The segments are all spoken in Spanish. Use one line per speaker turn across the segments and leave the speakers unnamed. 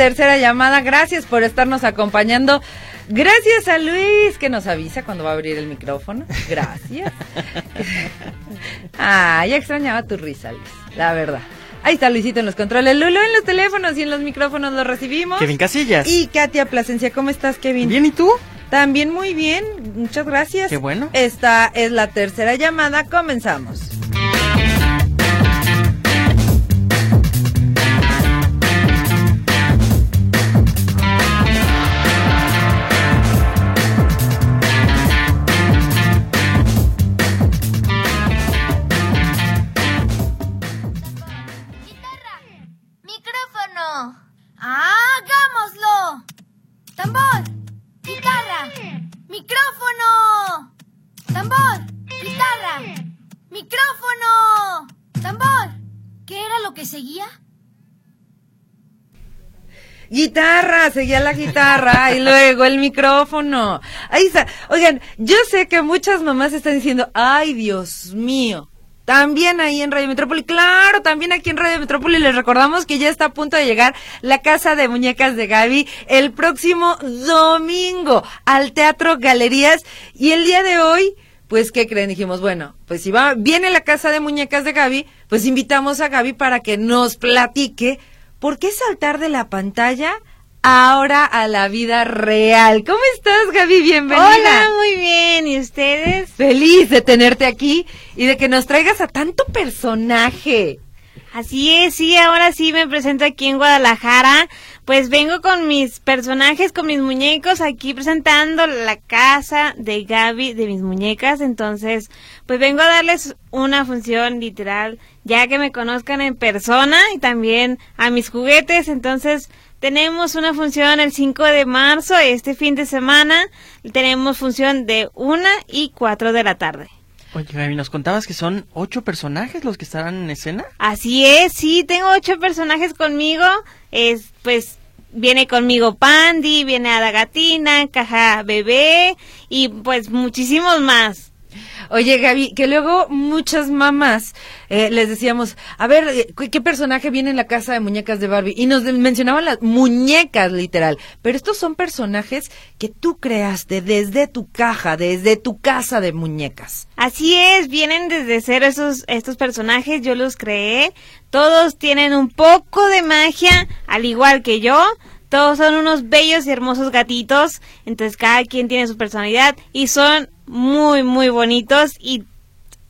Tercera Llamada. Gracias por estarnos acompañando. Gracias a Luis que nos avisa cuando va a abrir el micrófono. Gracias. ah, ya extrañaba tu risa, Luis. La verdad. Ahí está Luisito en los controles. Lulo en los teléfonos y en los micrófonos lo recibimos.
Kevin Casillas.
Y Katia Plasencia. ¿Cómo estás, Kevin?
Bien, ¿y tú?
También muy bien. Muchas gracias.
Qué bueno.
Esta es la tercera llamada. Comenzamos.
Tambor, guitarra, micrófono. Tambor. ¿Qué era lo que seguía?
Guitarra, seguía la guitarra y luego el micrófono. Ahí está. Oigan, yo sé que muchas mamás están diciendo, ay Dios mío. También ahí en Radio Metrópoli, claro, también aquí en Radio Metrópoli les recordamos que ya está a punto de llegar la Casa de Muñecas de Gaby el próximo domingo al Teatro Galerías y el día de hoy, pues ¿qué creen? Dijimos, bueno, pues si va viene la Casa de Muñecas de Gaby, pues invitamos a Gaby para que nos platique ¿Por qué saltar de la pantalla ahora a la vida real? ¿Cómo estás, Gaby? Bienvenida.
Hola, muy bien. ¿Y ustedes?
Feliz de tenerte aquí y de que nos traigas a tanto personaje.
Así es, sí, ahora sí me presento aquí en Guadalajara. Pues vengo con mis personajes, con mis muñecos, aquí presentando la casa de Gaby, de mis muñecas. Entonces, pues vengo a darles una función literal, ya que me conozcan en persona y también a mis juguetes. Entonces, tenemos una función el 5 de marzo, este fin de semana. Tenemos función de 1 y 4 de la tarde.
Oye, Gaby, nos contabas que son ocho personajes los que estarán en escena.
Así es, sí, tengo ocho personajes conmigo. Es, pues, viene conmigo Pandy, viene Ada Gatina, Caja Bebé y pues muchísimos más.
Oye, Gaby, que luego muchas mamás eh, les decíamos, a ver, eh, ¿qué personaje viene en la casa de muñecas de Barbie? Y nos mencionaban las muñecas, literal. Pero estos son personajes que tú creaste desde tu caja, desde tu casa de muñecas.
Así es, vienen desde cero esos, estos personajes, yo los creé. Todos tienen un poco de magia, al igual que yo. Todos son unos bellos y hermosos gatitos, entonces cada quien tiene su personalidad y son muy, muy bonitos y,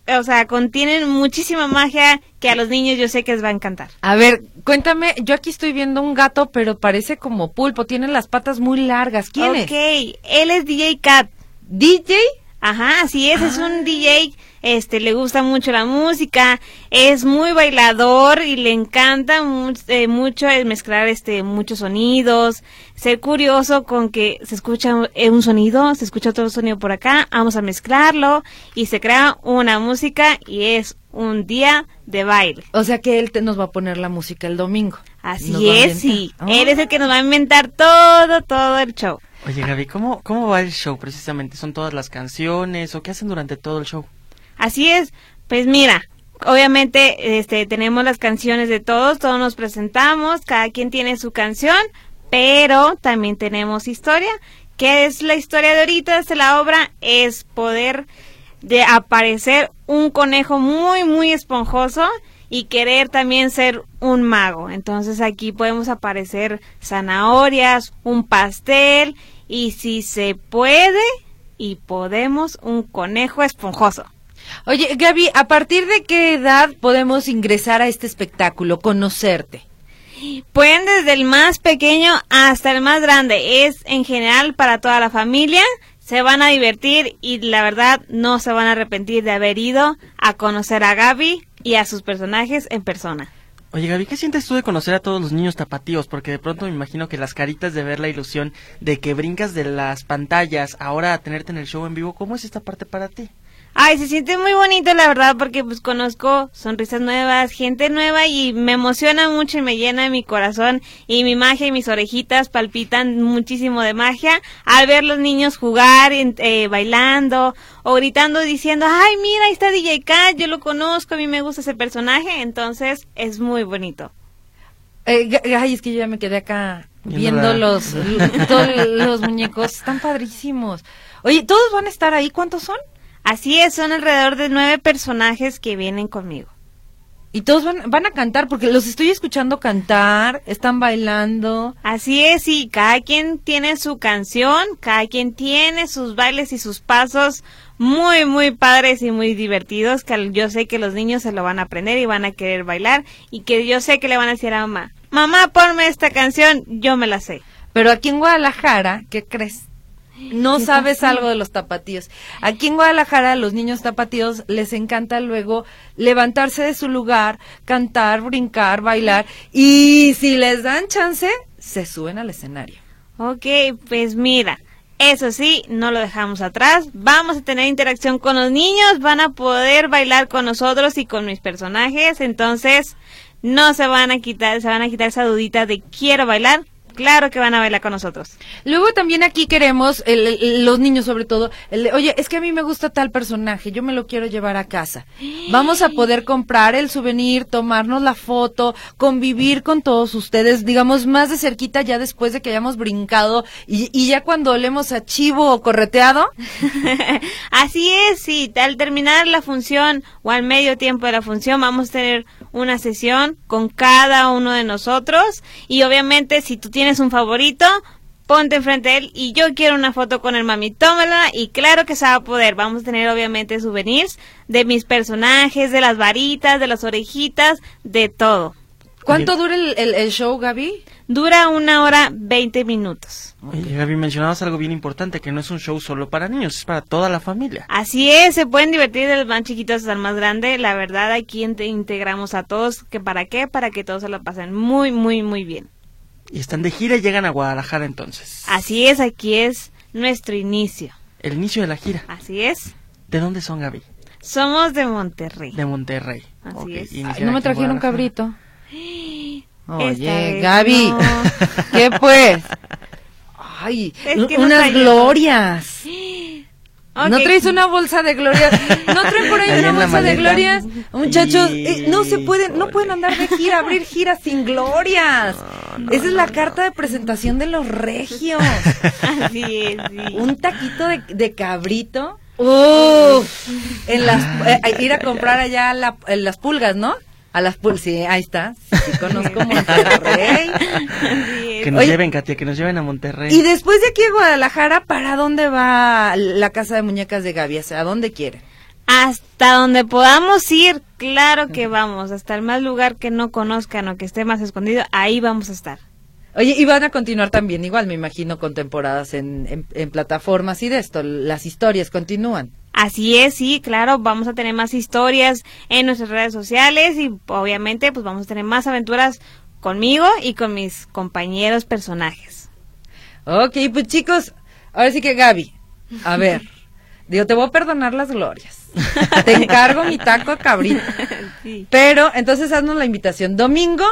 o sea, contienen muchísima magia que a los niños yo sé que les va a encantar.
A ver, cuéntame, yo aquí estoy viendo un gato, pero parece como pulpo, tiene las patas muy largas. ¿Quién es?
Ok, él es DJ Cat.
¿DJ?
Ajá, así es, es un DJ, este, le gusta mucho la música, es muy bailador y le encanta mu eh, mucho el mezclar este muchos sonidos, ser curioso con que se escucha un sonido, se escucha otro sonido por acá, vamos a mezclarlo y se crea una música y es un día de baile.
O sea que él te, nos va a poner la música el domingo.
Así es, sí. Oh. Él es el que nos va a inventar todo, todo el show.
Oye, Gaby, ¿cómo, ¿cómo va el show precisamente? ¿Son todas las canciones o qué hacen durante todo el show?
Así es, pues mira, obviamente este, tenemos las canciones de todos, todos nos presentamos, cada quien tiene su canción, pero también tenemos historia. ¿Qué es la historia de ahorita de la obra? Es poder de aparecer un conejo muy, muy esponjoso y querer también ser un mago. Entonces aquí podemos aparecer zanahorias, un pastel y si se puede y podemos un conejo esponjoso.
Oye, Gaby, ¿a partir de qué edad podemos ingresar a este espectáculo, conocerte?
Pueden desde el más pequeño hasta el más grande. Es en general para toda la familia. Se van a divertir y la verdad no se van a arrepentir de haber ido a conocer a Gaby y a sus personajes en persona.
Oye, Gaby, ¿qué sientes tú de conocer a todos los niños tapatíos? Porque de pronto me imagino que las caritas de ver la ilusión de que brincas de las pantallas ahora a tenerte en el show en vivo, ¿cómo es esta parte para ti?
Ay, se siente muy bonito, la verdad, porque pues conozco sonrisas nuevas, gente nueva y me emociona mucho y me llena mi corazón y mi magia y mis orejitas palpitan muchísimo de magia al ver los niños jugar, eh, bailando o gritando diciendo, ay, mira, ahí está DJ Kat, yo lo conozco, a mí me gusta ese personaje, entonces es muy bonito.
Eh, ay, es que yo ya me quedé acá
Viendo
los, todos los muñecos. Están padrísimos. Oye, ¿todos van a estar ahí? ¿Cuántos son?
Así es, son alrededor de nueve personajes que vienen conmigo.
Y todos van, van a cantar, porque los estoy escuchando cantar, están bailando.
Así es, y cada quien tiene su canción, cada quien tiene sus bailes y sus pasos muy, muy padres y muy divertidos, que yo sé que los niños se lo van a aprender y van a querer bailar, y que yo sé que le van a decir a mamá, mamá, ponme esta canción, yo me la sé.
Pero aquí en Guadalajara, ¿qué crees? No
¿Qué
sabes algo de los tapatíos. Aquí en Guadalajara, a los niños tapatíos les encanta luego levantarse de su lugar, cantar, brincar, bailar. Y si les dan chance, se suben al escenario.
Ok, pues mira, eso sí, no lo dejamos atrás. Vamos a tener interacción con los niños, van a poder bailar con nosotros y con mis personajes. Entonces, no se van a quitar, se van a quitar esa dudita de quiero bailar. Claro que van a bailar con nosotros.
Luego también aquí queremos, el- el- los niños sobre todo, el oye, es que a mí me gusta tal personaje, yo me lo quiero llevar a casa. Vamos a poder comprar el souvenir, tomarnos la foto, convivir con todos ustedes, digamos, más de cerquita ya después de que hayamos brincado y, y ya cuando olemos a chivo o correteado,
Así es, sí, al terminar la función o al medio tiempo de la función vamos a tener una sesión con cada uno de nosotros y obviamente si tú tienes un favorito, ponte enfrente de él y yo quiero una foto con el mami, tómala y claro que se va a poder. Vamos a tener obviamente souvenirs de mis personajes, de las varitas, de las orejitas, de todo.
¿cuánto dura el, el- el show, Gaby?
Dura una hora 20 minutos.
Oye, Gaby, mencionabas algo bien importante, que no es un show solo para niños, es para toda la familia.
Así es, se pueden divertir del más chiquito hasta el más grande. La verdad, aquí inte- integramos a todos. ¿Que ¿Para qué? Para que todos se lo pasen muy, muy, muy bien.
Y están de gira y llegan a Guadalajara entonces.
Así es, aquí es nuestro inicio.
El inicio de la gira.
Así es.
¿De dónde son, Gaby?
Somos de Monterrey.
De Monterrey.
Así
Ok,
es.
Ay, no me trajeron cabrito. Oye, Gaby,
no.
¿qué pues? Ay,
Es que no
unas glorias. ¿No traes una bolsa de glorias? ¿No traen por ahí
Ahí
una bolsa de glorias? Muchachos, eh, no se pueden, no pueden andar de gira, abrir giras sin glorias. Esa es la carta de presentación de los regios.
Así es, sí.
Un taquito de, de cabrito. Uf, en las, eh, ir a comprar allá la- en las pulgas, ¿no? A las pulgas, sí, ahí está. Sí, conozco Monterrey.
Que nos
Oye.
lleven, Katia, que nos lleven a Monterrey.
Y después de aquí a Guadalajara, ¿para dónde va la casa de muñecas de Gaby? O sea, ¿A dónde quiere?
Hasta donde podamos ir, claro que vamos. Hasta el más lugar que no conozcan o que esté más escondido, ahí vamos a estar.
Oye, y van a continuar también, igual me imagino, con temporadas en, en, en plataformas y de esto. Las historias continúan.
Así es, sí, claro, vamos a tener más historias en nuestras redes sociales y obviamente pues vamos a tener más aventuras conmigo y con mis compañeros personajes.
Ok, pues chicos, ahora sí que Gaby, a ver, digo, te voy a perdonar las glorias. Te encargo mi taco cabrito.
Sí.
Pero, entonces haznos la invitación. Domingo,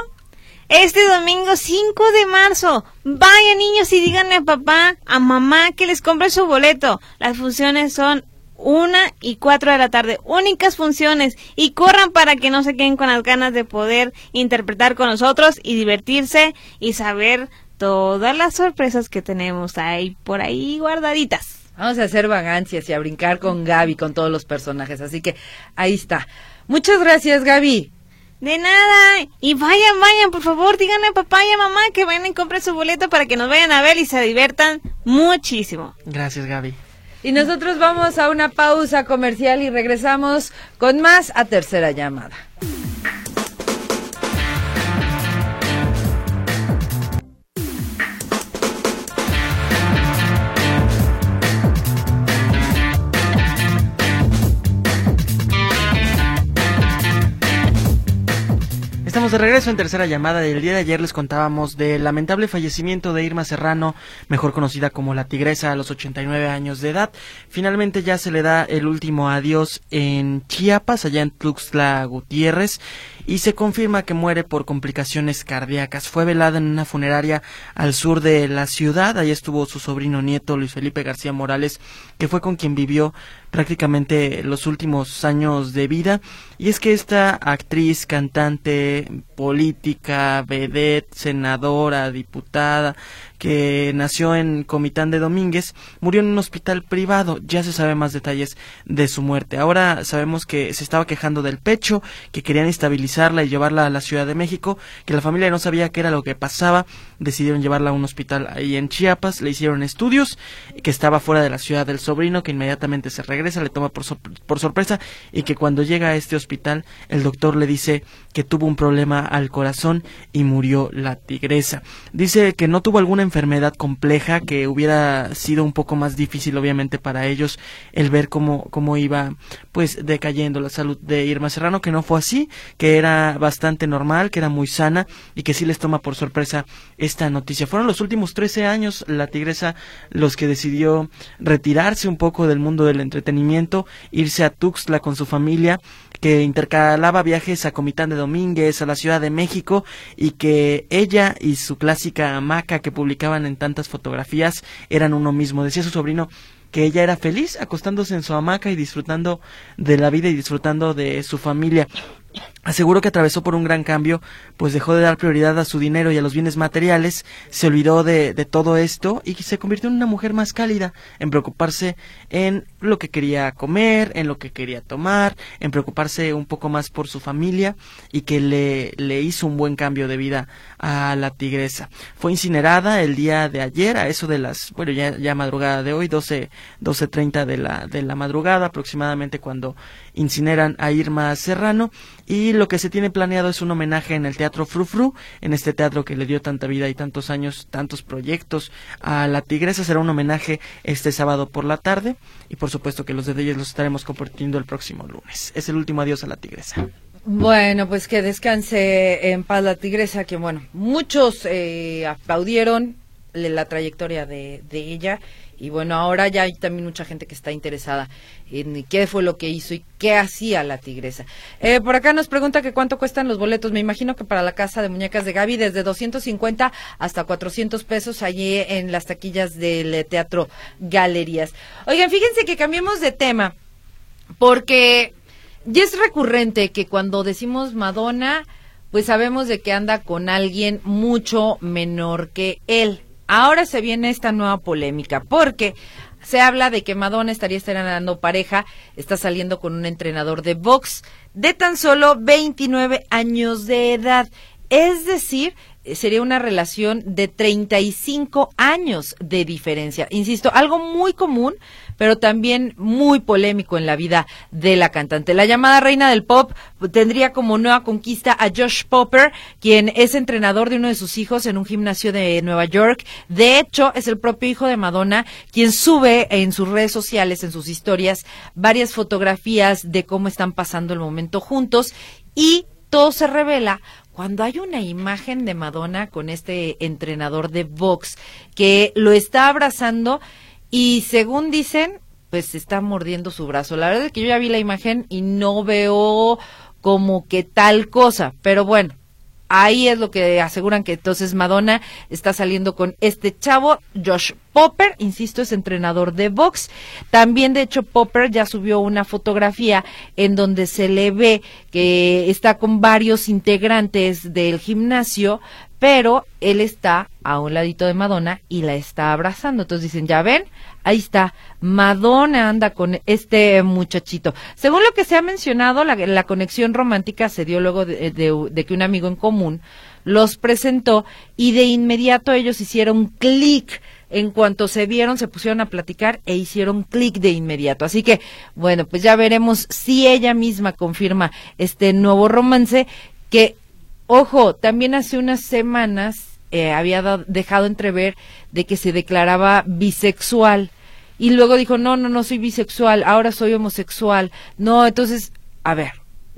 Este domingo 5 de marzo, vayan niños y díganle a papá, a mamá que les compre su boleto. Las funciones son una y cuatro de la tarde, únicas funciones y corran para que no se queden con las ganas de poder interpretar con nosotros y divertirse y saber todas las sorpresas que tenemos ahí por ahí guardaditas.
vamos a hacer vagancias y a brincar con Gaby, con todos los personajes. Así que ahí está. Muchas gracias, Gaby.
De nada. Y vayan, vayan, por favor, díganle a papá y a mamá que vayan y compren su boleto para que nos vayan a ver y se diviertan muchísimo.
Gracias, Gaby.
Y nosotros vamos a una pausa comercial y regresamos con más a tercera llamada.
Estamos de regreso en tercera llamada. del día de ayer les contábamos del lamentable fallecimiento de Irma Serrano, mejor conocida como la Tigresa a los 89 años de edad. Finalmente ya se le da el último adiós en Chiapas, allá en Tuxtla Gutiérrez y se confirma que muere por complicaciones cardíacas. Fue velada en una funeraria al sur de la ciudad. Ahí estuvo su sobrino nieto Luis Felipe García Morales, que fue con quien vivió prácticamente los últimos años de vida. Y es que esta actriz, cantante, política, vedette, senadora, diputada, que nació en Comitán de Domínguez, murió en un hospital privado. Ya se sabe más detalles de su muerte. Ahora sabemos que se estaba quejando del pecho, que querían estabilizarla y llevarla a la Ciudad de México, que la familia no sabía qué era lo que pasaba. Decidieron llevarla a un hospital ahí en Chiapas, le hicieron estudios, que estaba fuera de la ciudad del sobrino, que inmediatamente se regresa, le toma por, por sorpresa y que cuando llega a este hospital el doctor le dice que tuvo un problema al corazón y murió la tigresa. Dice que no tuvo alguna enfermedad compleja, que hubiera sido un poco más difícil obviamente para ellos el ver cómo, cómo iba pues decayendo la salud de Irma Serrano, que no fue así, que era bastante normal, que era muy sana y que sí les toma por sorpresa esta noticia. Fueron los últimos 13 años la tigresa los que decidió retirarse un poco del mundo del entretenimiento, irse a Tuxtla con su familia que intercalaba viajes a Comitán de Domínguez, a la Ciudad de México, y que ella y su clásica hamaca que publicaban en tantas fotografías eran uno mismo. Decía su sobrino que ella era feliz acostándose en su hamaca y disfrutando de la vida y disfrutando de su familia. Aseguró que atravesó por un gran cambio, pues dejó de dar prioridad a su dinero y a los bienes materiales, se olvidó de, de, todo esto y se convirtió en una mujer más cálida, en preocuparse en lo que quería comer, en lo que quería tomar, en preocuparse un poco más por su familia y que le, le hizo un buen cambio de vida a la tigresa. Fue incinerada el día de ayer, a eso de las, bueno, ya, ya madrugada de hoy, 12, 12.30 de la, de la madrugada aproximadamente cuando incineran a Irma Serrano y lo que se tiene planeado es un homenaje en el Teatro Frufru, en este teatro que le dio tanta vida y tantos años, tantos proyectos a la Tigresa. Será un homenaje este sábado por la tarde y por supuesto que los detalles los estaremos compartiendo el próximo lunes. Es el último adiós a la Tigresa.
Bueno, pues que descanse en paz la Tigresa, que bueno, muchos eh, aplaudieron la trayectoria de, de ella y bueno, ahora ya hay también mucha gente que está interesada en qué fue lo que hizo y qué hacía la tigresa. Eh, por acá nos pregunta que cuánto cuestan los boletos. Me imagino que para la casa de muñecas de Gaby desde 250 hasta 400 pesos allí en las taquillas del Teatro Galerías. Oigan, fíjense que cambiemos de tema porque ya es recurrente que cuando decimos Madonna, pues sabemos de que anda con alguien mucho menor que él. Ahora se viene esta nueva polémica porque se habla de que Madonna estaría estrenando pareja, está saliendo con un entrenador de box de tan solo 29 años de edad. Es decir, sería una relación de 35 años de diferencia. Insisto, algo muy común pero también muy polémico en la vida de la cantante. La llamada reina del pop tendría como nueva conquista a Josh Popper, quien es entrenador de uno de sus hijos en un gimnasio de Nueva York. De hecho, es el propio hijo de Madonna quien sube en sus redes sociales, en sus historias, varias fotografías de cómo están pasando el momento juntos y todo se revela cuando hay una imagen de Madonna con este entrenador de box que lo está abrazando y según dicen, pues está mordiendo su brazo. La verdad es que yo ya vi la imagen y no veo como que tal cosa, pero bueno, ahí es lo que aseguran que entonces Madonna está saliendo con este chavo, Josh Popper, insisto, es entrenador de box. También, de hecho, Popper ya subió una fotografía en donde se le ve que está con varios integrantes del gimnasio, pero él está a un ladito de Madonna y la está abrazando. Entonces dicen, ya ven, ahí está, Madonna anda con este muchachito. Según lo que se ha mencionado, la, conexión romántica se dio luego de, de, que un amigo en común los presentó y de inmediato ellos hicieron clic. En cuanto se vieron, se pusieron a platicar e hicieron clic de inmediato. Así que, bueno, pues ya veremos si ella misma confirma este nuevo romance que Ojo, también hace unas semanas eh, había dejado entrever de que se declaraba bisexual y luego dijo, no, no, no soy bisexual, ahora soy homosexual. No, entonces, a ver,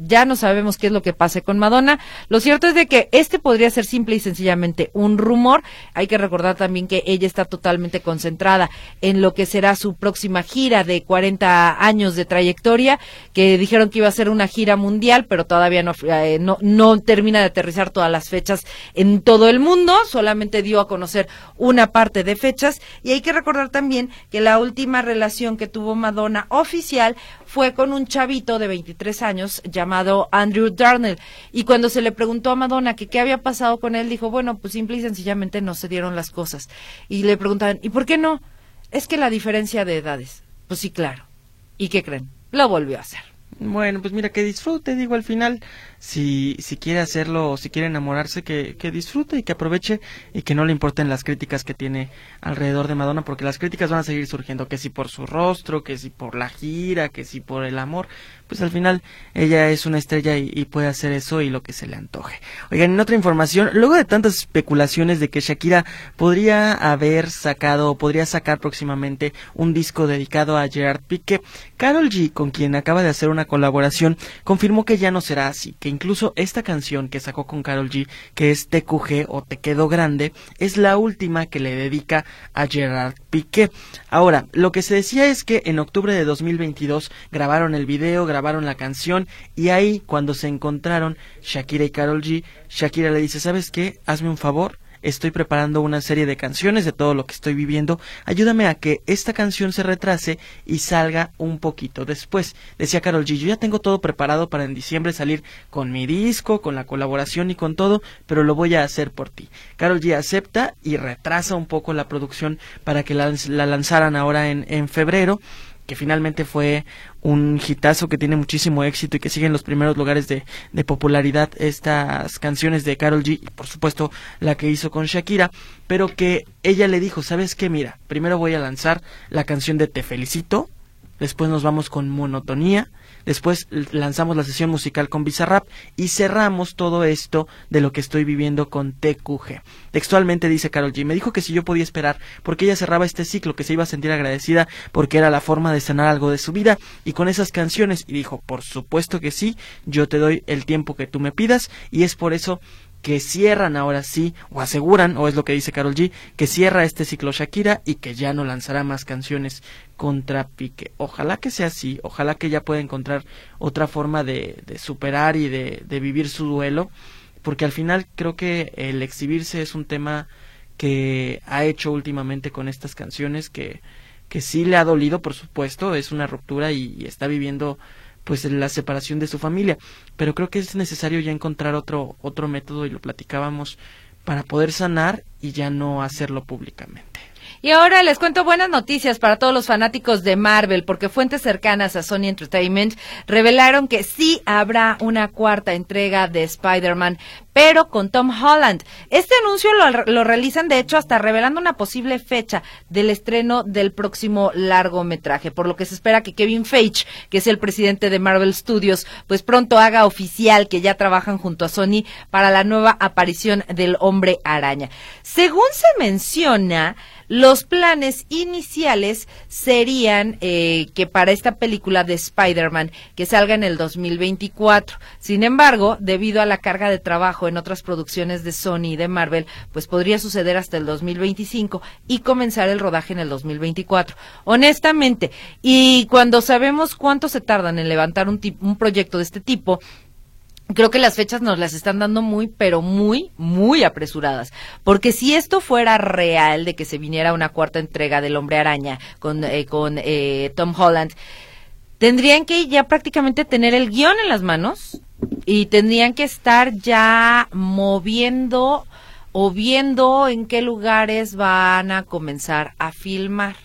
ya no sabemos qué es lo que pase con Madonna. Lo cierto es de que este podría ser simple y sencillamente un rumor. Hay que recordar también que ella está totalmente concentrada en lo que será su próxima gira de 40 años de trayectoria, que dijeron que iba a ser una gira mundial, pero todavía no, eh, no, no termina de aterrizar todas las fechas en todo el mundo, solamente dio a conocer una parte de fechas. Y hay que recordar también que la última relación que tuvo Madonna oficial fue con un chavito de 23 años llamado Andrew Darnell. Y cuando se le preguntó a Madonna que qué había pasado con él, dijo, bueno, pues simple y sencillamente no se dieron las cosas. Y le preguntaban, ¿y por qué no? Es que la diferencia de edades. Pues sí, claro. ¿Y qué creen? Lo volvió a hacer.
Bueno, pues mira, que disfrute, digo, al final si, si quiere hacerlo o si quiere enamorarse, que, que disfrute y que aproveche y que no le importen las críticas que tiene alrededor de Madonna, porque las críticas van a seguir surgiendo, que si por su rostro, que si por la gira, que si por el amor, pues al final ella es una estrella y, puede hacer eso y lo que se le antoje. Oigan, en otra información, luego de tantas especulaciones de que Shakira podría haber sacado o podría sacar próximamente un disco dedicado a Gerard Piqué, Carol G, con quien acaba de hacer una colaboración, confirmó que ya no será así, que incluso esta canción que sacó con Carol G, que es TQG o Te Quedó Grande, es la última que le dedica a Gerard Piqué. Ahora, lo que se decía es que en octubre de 2022 grabaron el video, grabaron la canción y ahí cuando se encontraron Shakira y Carol G, Shakira le dice, ¿sabes qué? Hazme un favor estoy preparando una serie de canciones de todo lo que estoy viviendo, ayúdame a que esta canción se retrase y salga un poquito después. Decía Carol G, yo ya tengo todo preparado para en diciembre salir con mi disco, con la colaboración y con todo, pero lo voy a hacer por ti. Carol G acepta y retrasa un poco la producción para que la, lanzaran ahora en, en febrero que finalmente fue un hitazo que tiene muchísimo éxito y que sigue en los primeros lugares de, de popularidad estas canciones de Carol G y por supuesto la que hizo con Shakira, pero que ella le dijo, ¿sabes qué? Mira, primero voy a lanzar la canción de Te felicito, después nos vamos con Monotonía, Después lanzamos la sesión musical con Bizarrap y cerramos todo esto de lo que estoy viviendo con TQG. Textualmente dice Carol G. Me dijo que si yo podía esperar porque ella cerraba este ciclo, que se iba a sentir agradecida porque era la forma de sanar algo de su vida y con esas canciones. Y dijo, por supuesto que sí, yo te doy el tiempo que tú me pidas y es por eso que cierran ahora sí, o aseguran, o es lo que dice Carol G, que cierra este ciclo Shakira y que ya no lanzará más canciones contra Pique. Ojalá que sea así, ojalá que ella pueda encontrar otra forma de, de superar y de, de vivir su duelo, porque al final creo que el exhibirse es un tema que ha hecho últimamente con estas canciones que, que sí le ha dolido, por supuesto, es una ruptura y está viviendo pues la separación de su familia. Pero creo que es necesario ya encontrar otro, otro método y lo platicábamos para poder sanar y ya no hacerlo públicamente.
Y ahora les cuento buenas noticias para todos los fanáticos de Marvel, porque fuentes cercanas a Sony Entertainment revelaron que sí habrá una cuarta entrega de Spider-Man, pero con Tom Holland. Este anuncio lo, realizan, de hecho, hasta revelando una posible fecha del estreno del próximo largometraje, por lo que se espera que Kevin Feige, que es el presidente de Marvel Studios, pues pronto haga oficial que ya trabajan junto a Sony para la nueva aparición del hombre araña. Según se menciona, los planes iniciales serían eh, que para esta película de Spider-Man que salga en el 2024. Sin embargo, debido a la carga de trabajo en otras producciones de Sony y de Marvel, pues podría suceder hasta el 2025 y comenzar el rodaje en el 2024. Honestamente, y cuando sabemos cuánto se tardan en levantar un, un proyecto de este tipo, creo que las fechas nos las están dando muy, pero muy, muy apresuradas. Porque si esto fuera real de que se viniera una cuarta entrega del Hombre Araña con, eh, con eh, Tom Holland, tendrían que ya prácticamente tener el guion en las manos y tendrían que estar ya moviendo o viendo en qué lugares van a comenzar a filmar.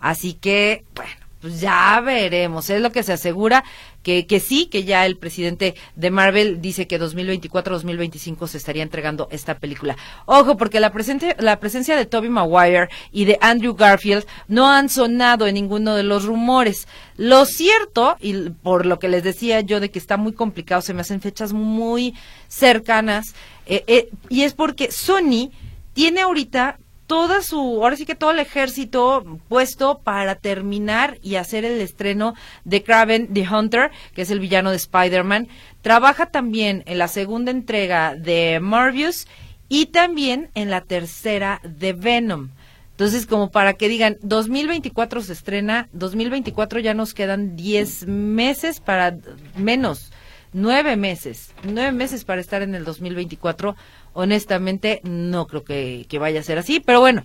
Así que, bueno, pues ya veremos. Es lo que se asegura que, que sí, que ya el presidente de Marvel dice que 2024-2025 se estaría entregando esta película. Ojo, porque la presencia, la presencia de Toby Maguire y de Andrew Garfield no han sonado en ninguno de los rumores. Lo cierto, y por lo que les decía yo de que está muy complicado, se me hacen fechas muy cercanas, eh, eh, y es porque Sony tiene ahorita toda su, ahora sí que todo el ejército puesto para terminar y hacer el estreno de Kraven the Hunter, que es el villano de Spider-Man. Trabaja también en la segunda entrega de Morbius y también en la tercera de Venom. Entonces, como para que digan, 2024 se estrena, 2024 ya nos quedan 10 meses para menos, 9 meses, 9 meses para estar en el 2024. Honestamente, no creo que, vaya a ser así, pero bueno,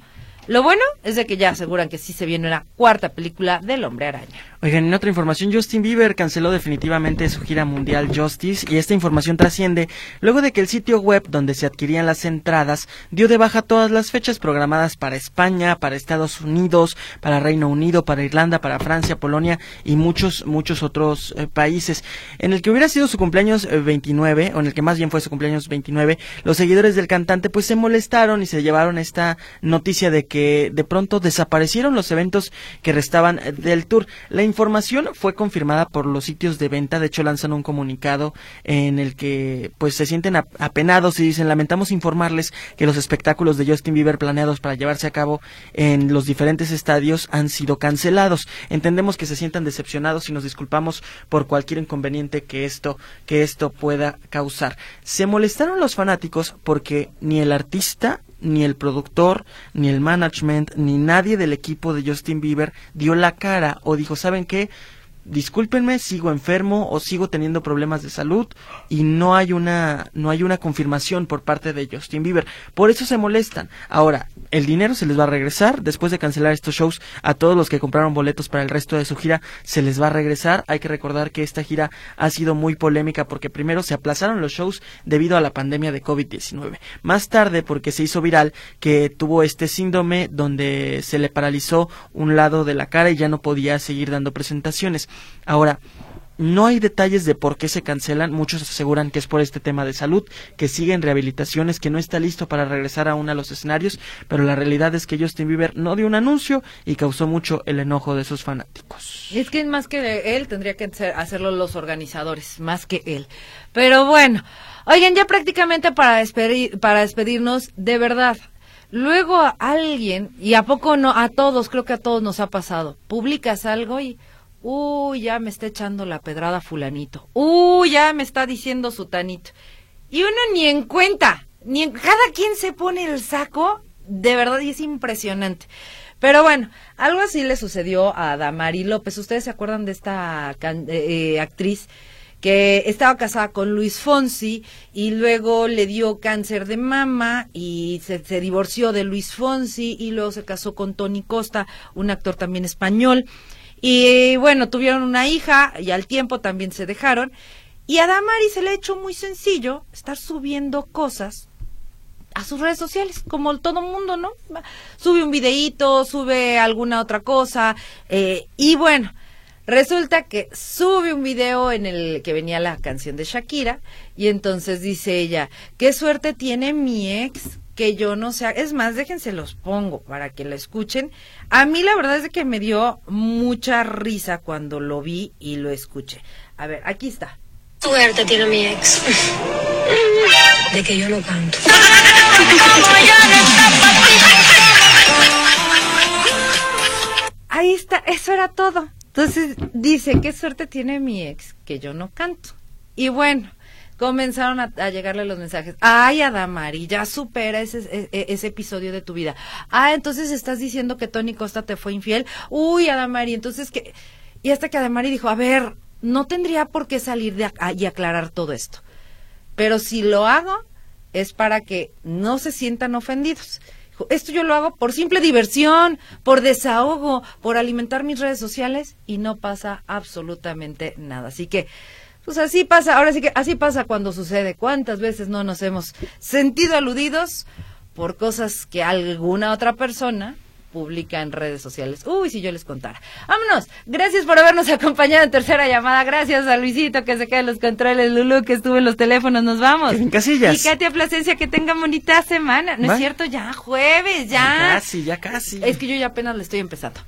lo bueno es de que ya aseguran que sí se viene una cuarta película del Hombre Araña.
Oigan, en otra información, Justin Bieber canceló definitivamente su gira mundial Justice y esta información trasciende luego de que el sitio web donde se adquirían las entradas dio de baja todas las fechas programadas para España, para Estados Unidos, para Reino Unido, para Irlanda, para Francia, Polonia y muchos, muchos otros eh, países. En el que hubiera sido su cumpleaños 29, eh, o en el que más bien fue su cumpleaños 29, los seguidores del cantante pues se molestaron y se llevaron esta noticia de que de pronto desaparecieron los eventos que restaban eh, del tour. La información fue confirmada por los sitios de venta, de hecho lanzan un comunicado en el que pues se sienten apenados y dicen lamentamos informarles que los espectáculos de Justin Bieber planeados para llevarse a cabo en los diferentes estadios han sido cancelados. Entendemos que se sientan decepcionados y nos disculpamos por cualquier inconveniente que esto que esto pueda causar. Se molestaron los fanáticos porque ni el artista ni el productor, ni el management, ni nadie del equipo de Justin Bieber dio la cara o dijo, ¿saben qué? Discúlpenme, sigo enfermo o sigo teniendo problemas de salud y no hay una no hay una confirmación por parte de Justin Bieber. Por eso se molestan. Ahora, el dinero se les va a regresar después de cancelar estos shows a todos los que compraron boletos para el resto de su gira, se les va a regresar. Hay que recordar que esta gira ha sido muy polémica porque primero se aplazaron los shows debido a la pandemia de COVID-19. Más tarde porque se hizo viral que tuvo este síndrome donde se le paralizó un lado de la cara y ya no podía seguir dando presentaciones. Ahora, no hay detalles de por qué se cancelan. Muchos aseguran que es por este tema de salud, que sigue en rehabilitaciones, que no está listo para regresar aún a los escenarios, pero la realidad es que Justin Bieber no dio un anuncio y causó mucho el enojo de sus fanáticos.
Es que más que él tendría que hacerlo los organizadores, más que él. Pero bueno, oigan, ya prácticamente para, para despedirnos, de verdad, luego alguien, y a poco no, a todos, creo que a todos nos ha pasado, publicas algo y Uy, ya me está echando la pedrada fulanito. Uy, ya me está diciendo sutanito. Y uno ni en cuenta, ni en, cada quien se pone el saco, de verdad, y es impresionante. Pero bueno, algo así le sucedió a Damari López. ¿Ustedes se acuerdan de esta eh, eh, actriz que estaba casada con Luis Fonsi y luego le dio cáncer de mama y se, se divorció de Luis Fonsi y luego se casó con Tony Costa, un actor también español? Y bueno, tuvieron una hija y al tiempo también se dejaron. Y a Damari se le ha hecho muy sencillo estar subiendo cosas a sus redes sociales, como todo mundo, ¿no? Sube un videíto, sube alguna otra cosa. Eh, y bueno, resulta que sube un video en el que venía la canción de Shakira. Y entonces dice ella, qué suerte tiene mi ex que yo no sé, es más, déjense los pongo para que lo escuchen. A mí la verdad es que me dio mucha risa cuando lo vi y lo escuché. A ver, aquí está.
Suerte tiene mi ex. De que yo no canto.
Ahí está, eso era todo. Entonces dice, qué suerte tiene mi ex, que yo no canto. Y bueno, comenzaron a, llegarle los mensajes. Ay, Adamari, ya supera ese, e, e, ese, episodio de tu vida. Ah, entonces estás diciendo que Tony Costa te fue infiel. Uy, Adamari, entonces que... Y hasta que Adamari dijo, a ver, no tendría por qué salir de y aclarar todo esto. Pero si lo hago, es para que no se sientan ofendidos. Esto yo lo hago por simple diversión, por desahogo, por alimentar mis redes sociales y no pasa absolutamente nada. Así que pues así pasa, ahora sí que así pasa cuando sucede. ¿Cuántas veces no nos hemos sentido aludidos por cosas que alguna otra persona publica en redes sociales. Uy, si yo les contara. Vámonos. Gracias por habernos acompañado en tercera llamada. Gracias a Luisito que se queda en los controles, Lulu que estuvo en los teléfonos. Nos vamos.
En casillas.
Y Katia Plasencia que tenga bonita semana. ¿No es cierto? Ya jueves, ya.
Ya casi, ya casi.
Es que yo ya apenas le estoy empezando.